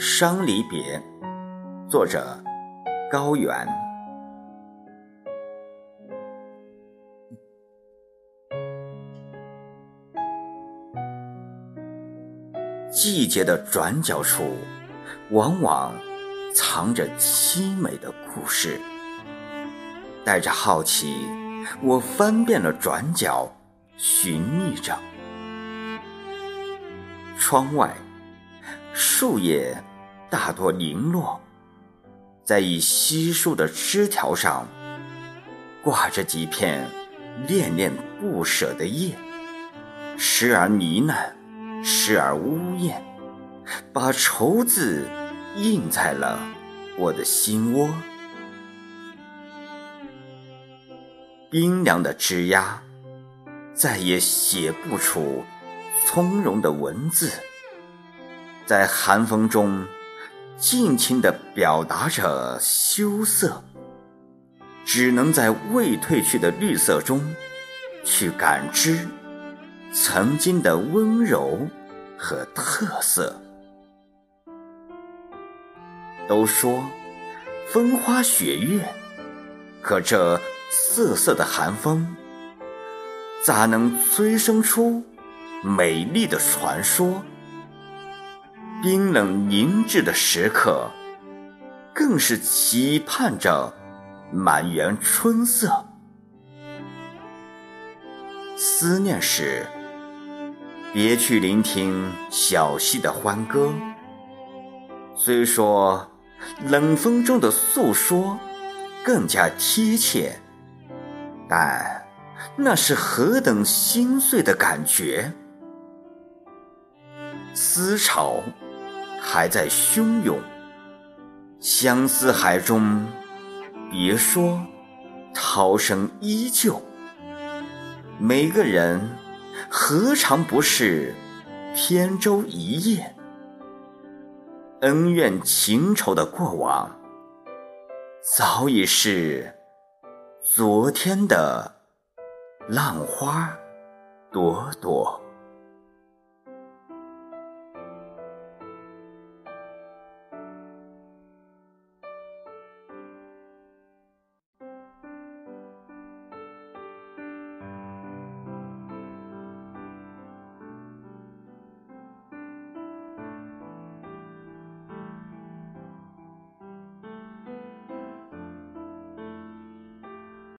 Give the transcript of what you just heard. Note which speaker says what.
Speaker 1: 伤离别，作者高原。季节的转角处，往往藏着凄美的故事。带着好奇，我翻遍了转角，寻觅着。窗外，树叶大多零落，在已稀疏的枝条上，挂着几片恋恋不舍的叶，时而呢喃，时而呜咽，把愁字印在了我的心窝。冰凉的枝桠，再也写不出从容的文字，在寒风中尽情地表达着羞涩，只能在未褪去的绿色中去感知曾经的温柔和特色。都说风花雪月，可这。瑟瑟的寒风，咋能催生出美丽的传说？冰冷凝滞的时刻，更是期盼着满园春色。思念时，别去聆听小溪的欢歌。虽说冷风中的诉说更加贴切。但那是何等心碎的感觉！思潮还在汹涌，相思海中，别说涛声依旧。每个人何尝不是扁舟一叶？恩怨情仇的过往，早已是。昨天的浪花朵朵。